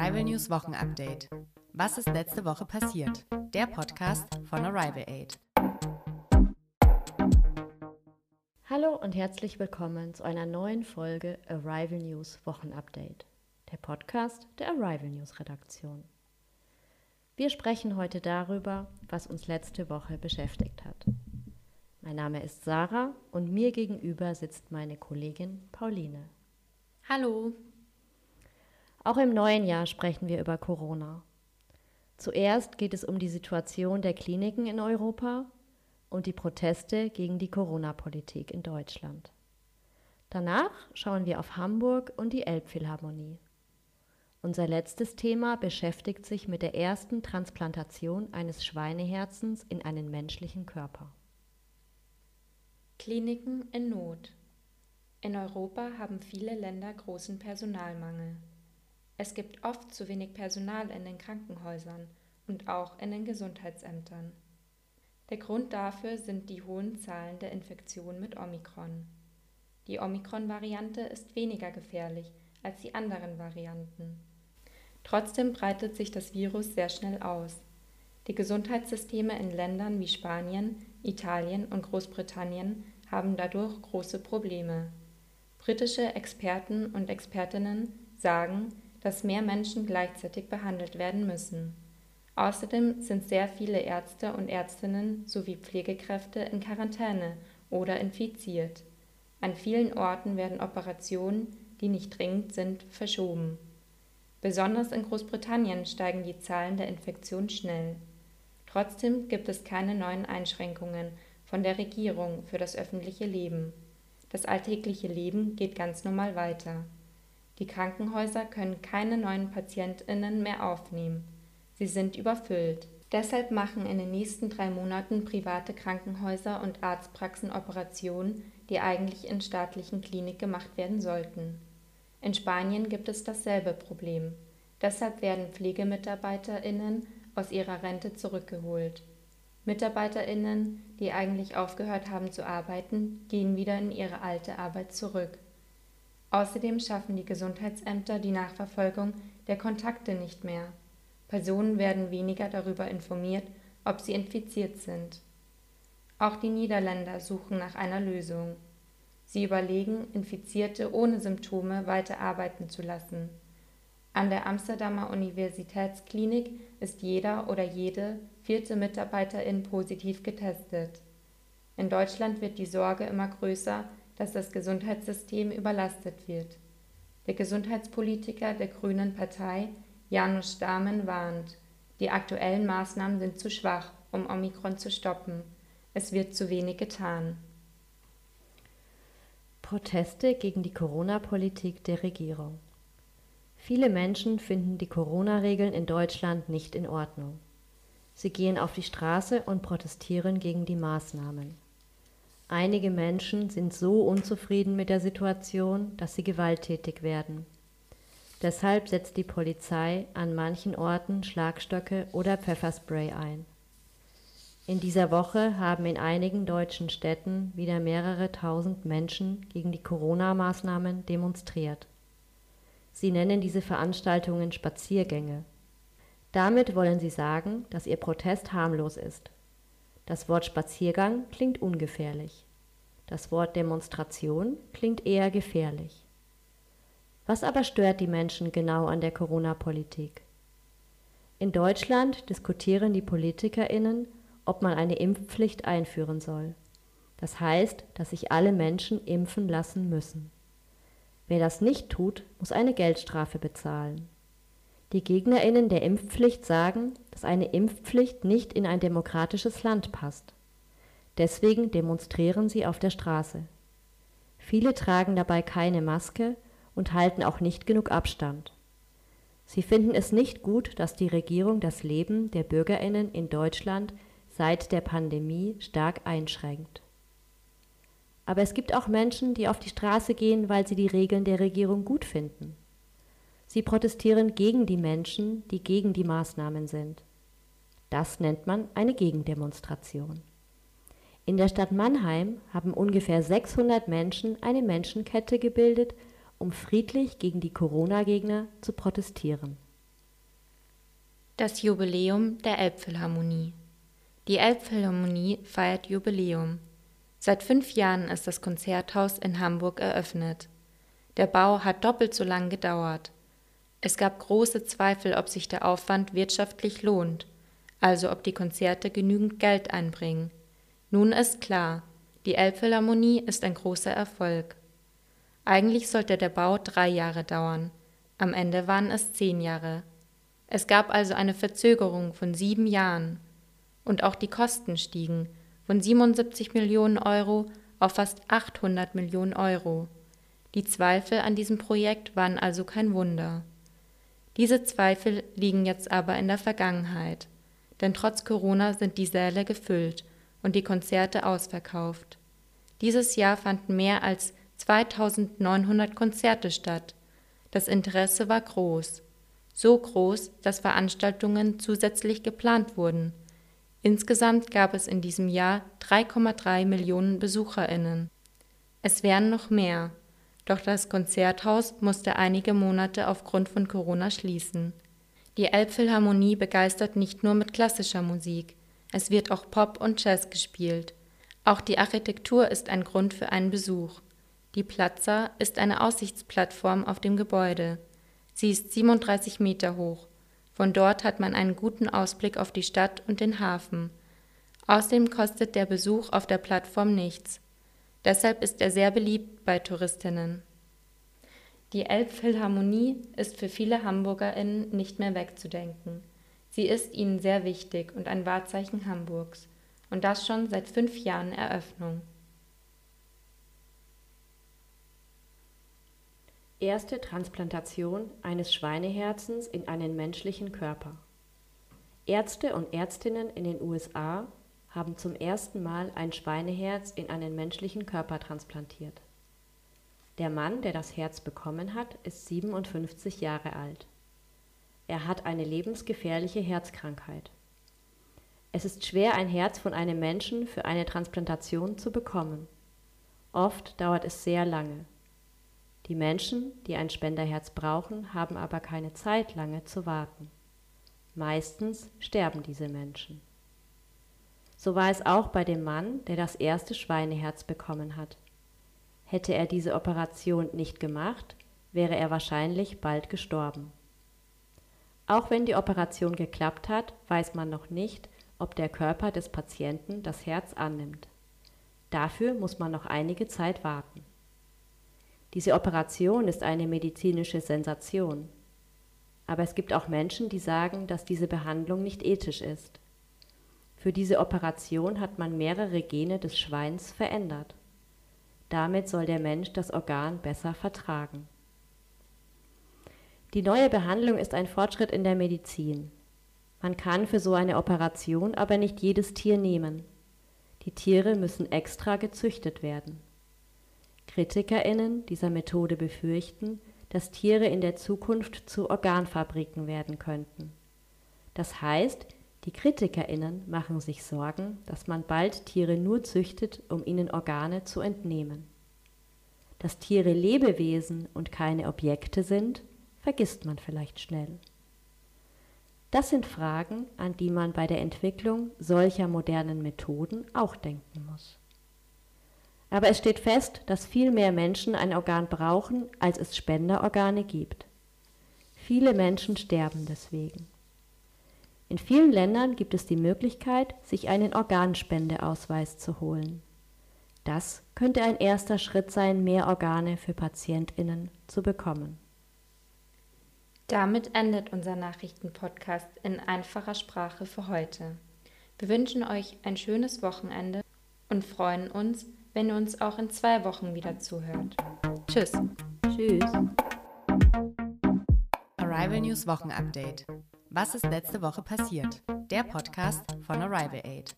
Arrival News Wochenupdate. Was ist letzte Woche passiert? Der Podcast von Arrival Aid. Hallo und herzlich willkommen zu einer neuen Folge Arrival News Wochenupdate, der Podcast der Arrival News Redaktion. Wir sprechen heute darüber, was uns letzte Woche beschäftigt hat. Mein Name ist Sarah und mir gegenüber sitzt meine Kollegin Pauline. Hallo. Auch im neuen Jahr sprechen wir über Corona. Zuerst geht es um die Situation der Kliniken in Europa und die Proteste gegen die Corona-Politik in Deutschland. Danach schauen wir auf Hamburg und die Elbphilharmonie. Unser letztes Thema beschäftigt sich mit der ersten Transplantation eines Schweineherzens in einen menschlichen Körper. Kliniken in Not. In Europa haben viele Länder großen Personalmangel. Es gibt oft zu wenig Personal in den Krankenhäusern und auch in den Gesundheitsämtern. Der Grund dafür sind die hohen Zahlen der Infektionen mit Omikron. Die Omikron-Variante ist weniger gefährlich als die anderen Varianten. Trotzdem breitet sich das Virus sehr schnell aus. Die Gesundheitssysteme in Ländern wie Spanien, Italien und Großbritannien haben dadurch große Probleme. Britische Experten und Expertinnen sagen, dass mehr Menschen gleichzeitig behandelt werden müssen. Außerdem sind sehr viele Ärzte und Ärztinnen sowie Pflegekräfte in Quarantäne oder infiziert. An vielen Orten werden Operationen, die nicht dringend sind, verschoben. Besonders in Großbritannien steigen die Zahlen der Infektion schnell. Trotzdem gibt es keine neuen Einschränkungen von der Regierung für das öffentliche Leben. Das alltägliche Leben geht ganz normal weiter. Die Krankenhäuser können keine neuen Patientinnen mehr aufnehmen. Sie sind überfüllt. Deshalb machen in den nächsten drei Monaten private Krankenhäuser und Arztpraxen Operationen, die eigentlich in staatlichen Kliniken gemacht werden sollten. In Spanien gibt es dasselbe Problem. Deshalb werden Pflegemitarbeiterinnen aus ihrer Rente zurückgeholt. Mitarbeiterinnen, die eigentlich aufgehört haben zu arbeiten, gehen wieder in ihre alte Arbeit zurück. Außerdem schaffen die Gesundheitsämter die Nachverfolgung der Kontakte nicht mehr. Personen werden weniger darüber informiert, ob sie infiziert sind. Auch die Niederländer suchen nach einer Lösung. Sie überlegen, Infizierte ohne Symptome weiter arbeiten zu lassen. An der Amsterdamer Universitätsklinik ist jeder oder jede vierte Mitarbeiterin positiv getestet. In Deutschland wird die Sorge immer größer, dass das Gesundheitssystem überlastet wird. Der Gesundheitspolitiker der Grünen Partei, Janusz Stamen, warnt, die aktuellen Maßnahmen sind zu schwach, um Omikron zu stoppen. Es wird zu wenig getan. Proteste gegen die Corona-Politik der Regierung. Viele Menschen finden die Corona-Regeln in Deutschland nicht in Ordnung. Sie gehen auf die Straße und protestieren gegen die Maßnahmen. Einige Menschen sind so unzufrieden mit der Situation, dass sie gewalttätig werden. Deshalb setzt die Polizei an manchen Orten Schlagstöcke oder Pfefferspray ein. In dieser Woche haben in einigen deutschen Städten wieder mehrere tausend Menschen gegen die Corona-Maßnahmen demonstriert. Sie nennen diese Veranstaltungen Spaziergänge. Damit wollen sie sagen, dass ihr Protest harmlos ist. Das Wort Spaziergang klingt ungefährlich. Das Wort Demonstration klingt eher gefährlich. Was aber stört die Menschen genau an der Corona-Politik? In Deutschland diskutieren die Politikerinnen, ob man eine Impfpflicht einführen soll. Das heißt, dass sich alle Menschen impfen lassen müssen. Wer das nicht tut, muss eine Geldstrafe bezahlen. Die Gegnerinnen der Impfpflicht sagen, dass eine Impfpflicht nicht in ein demokratisches Land passt. Deswegen demonstrieren sie auf der Straße. Viele tragen dabei keine Maske und halten auch nicht genug Abstand. Sie finden es nicht gut, dass die Regierung das Leben der Bürgerinnen in Deutschland seit der Pandemie stark einschränkt. Aber es gibt auch Menschen, die auf die Straße gehen, weil sie die Regeln der Regierung gut finden. Sie protestieren gegen die Menschen, die gegen die Maßnahmen sind. Das nennt man eine Gegendemonstration. In der Stadt Mannheim haben ungefähr 600 Menschen eine Menschenkette gebildet, um friedlich gegen die Corona-Gegner zu protestieren. Das Jubiläum der Elbphilharmonie. Die Elbphilharmonie feiert Jubiläum. Seit fünf Jahren ist das Konzerthaus in Hamburg eröffnet. Der Bau hat doppelt so lang gedauert. Es gab große Zweifel, ob sich der Aufwand wirtschaftlich lohnt, also ob die Konzerte genügend Geld einbringen. Nun ist klar, die Elbphilharmonie ist ein großer Erfolg. Eigentlich sollte der Bau drei Jahre dauern, am Ende waren es zehn Jahre. Es gab also eine Verzögerung von sieben Jahren. Und auch die Kosten stiegen von 77 Millionen Euro auf fast 800 Millionen Euro. Die Zweifel an diesem Projekt waren also kein Wunder. Diese Zweifel liegen jetzt aber in der Vergangenheit, denn trotz Corona sind die Säle gefüllt und die Konzerte ausverkauft. Dieses Jahr fanden mehr als 2900 Konzerte statt. Das Interesse war groß so groß, dass Veranstaltungen zusätzlich geplant wurden. Insgesamt gab es in diesem Jahr 3,3 Millionen Besucherinnen. Es wären noch mehr, doch das Konzerthaus musste einige Monate aufgrund von Corona schließen. Die Elbphilharmonie begeistert nicht nur mit klassischer Musik, es wird auch Pop und Jazz gespielt. Auch die Architektur ist ein Grund für einen Besuch. Die Plaza ist eine Aussichtsplattform auf dem Gebäude. Sie ist 37 Meter hoch. Von dort hat man einen guten Ausblick auf die Stadt und den Hafen. Außerdem kostet der Besuch auf der Plattform nichts. Deshalb ist er sehr beliebt bei Touristinnen. Die Elbphilharmonie ist für viele HamburgerInnen nicht mehr wegzudenken. Sie ist ihnen sehr wichtig und ein Wahrzeichen Hamburgs. Und das schon seit fünf Jahren Eröffnung. Erste Transplantation eines Schweineherzens in einen menschlichen Körper. Ärzte und Ärztinnen in den USA haben zum ersten Mal ein Schweineherz in einen menschlichen Körper transplantiert. Der Mann, der das Herz bekommen hat, ist 57 Jahre alt. Er hat eine lebensgefährliche Herzkrankheit. Es ist schwer, ein Herz von einem Menschen für eine Transplantation zu bekommen. Oft dauert es sehr lange. Die Menschen, die ein Spenderherz brauchen, haben aber keine Zeit lange zu warten. Meistens sterben diese Menschen. So war es auch bei dem Mann, der das erste Schweineherz bekommen hat. Hätte er diese Operation nicht gemacht, wäre er wahrscheinlich bald gestorben. Auch wenn die Operation geklappt hat, weiß man noch nicht, ob der Körper des Patienten das Herz annimmt. Dafür muss man noch einige Zeit warten. Diese Operation ist eine medizinische Sensation. Aber es gibt auch Menschen, die sagen, dass diese Behandlung nicht ethisch ist. Für diese Operation hat man mehrere Gene des Schweins verändert. Damit soll der Mensch das Organ besser vertragen. Die neue Behandlung ist ein Fortschritt in der Medizin. Man kann für so eine Operation aber nicht jedes Tier nehmen. Die Tiere müssen extra gezüchtet werden. KritikerInnen dieser Methode befürchten, dass Tiere in der Zukunft zu Organfabriken werden könnten. Das heißt, die KritikerInnen machen sich Sorgen, dass man bald Tiere nur züchtet, um ihnen Organe zu entnehmen. Dass Tiere Lebewesen und keine Objekte sind, vergisst man vielleicht schnell. Das sind Fragen, an die man bei der Entwicklung solcher modernen Methoden auch denken muss. Aber es steht fest, dass viel mehr Menschen ein Organ brauchen, als es Spenderorgane gibt. Viele Menschen sterben deswegen. In vielen Ländern gibt es die Möglichkeit, sich einen Organspendeausweis zu holen. Das könnte ein erster Schritt sein, mehr Organe für Patientinnen zu bekommen. Damit endet unser Nachrichtenpodcast in einfacher Sprache für heute. Wir wünschen euch ein schönes Wochenende und freuen uns, wenn ihr uns auch in zwei Wochen wieder zuhört. Tschüss. Tschüss. Arrival News Wochenupdate. Was ist letzte Woche passiert? Der Podcast von Arrival Aid.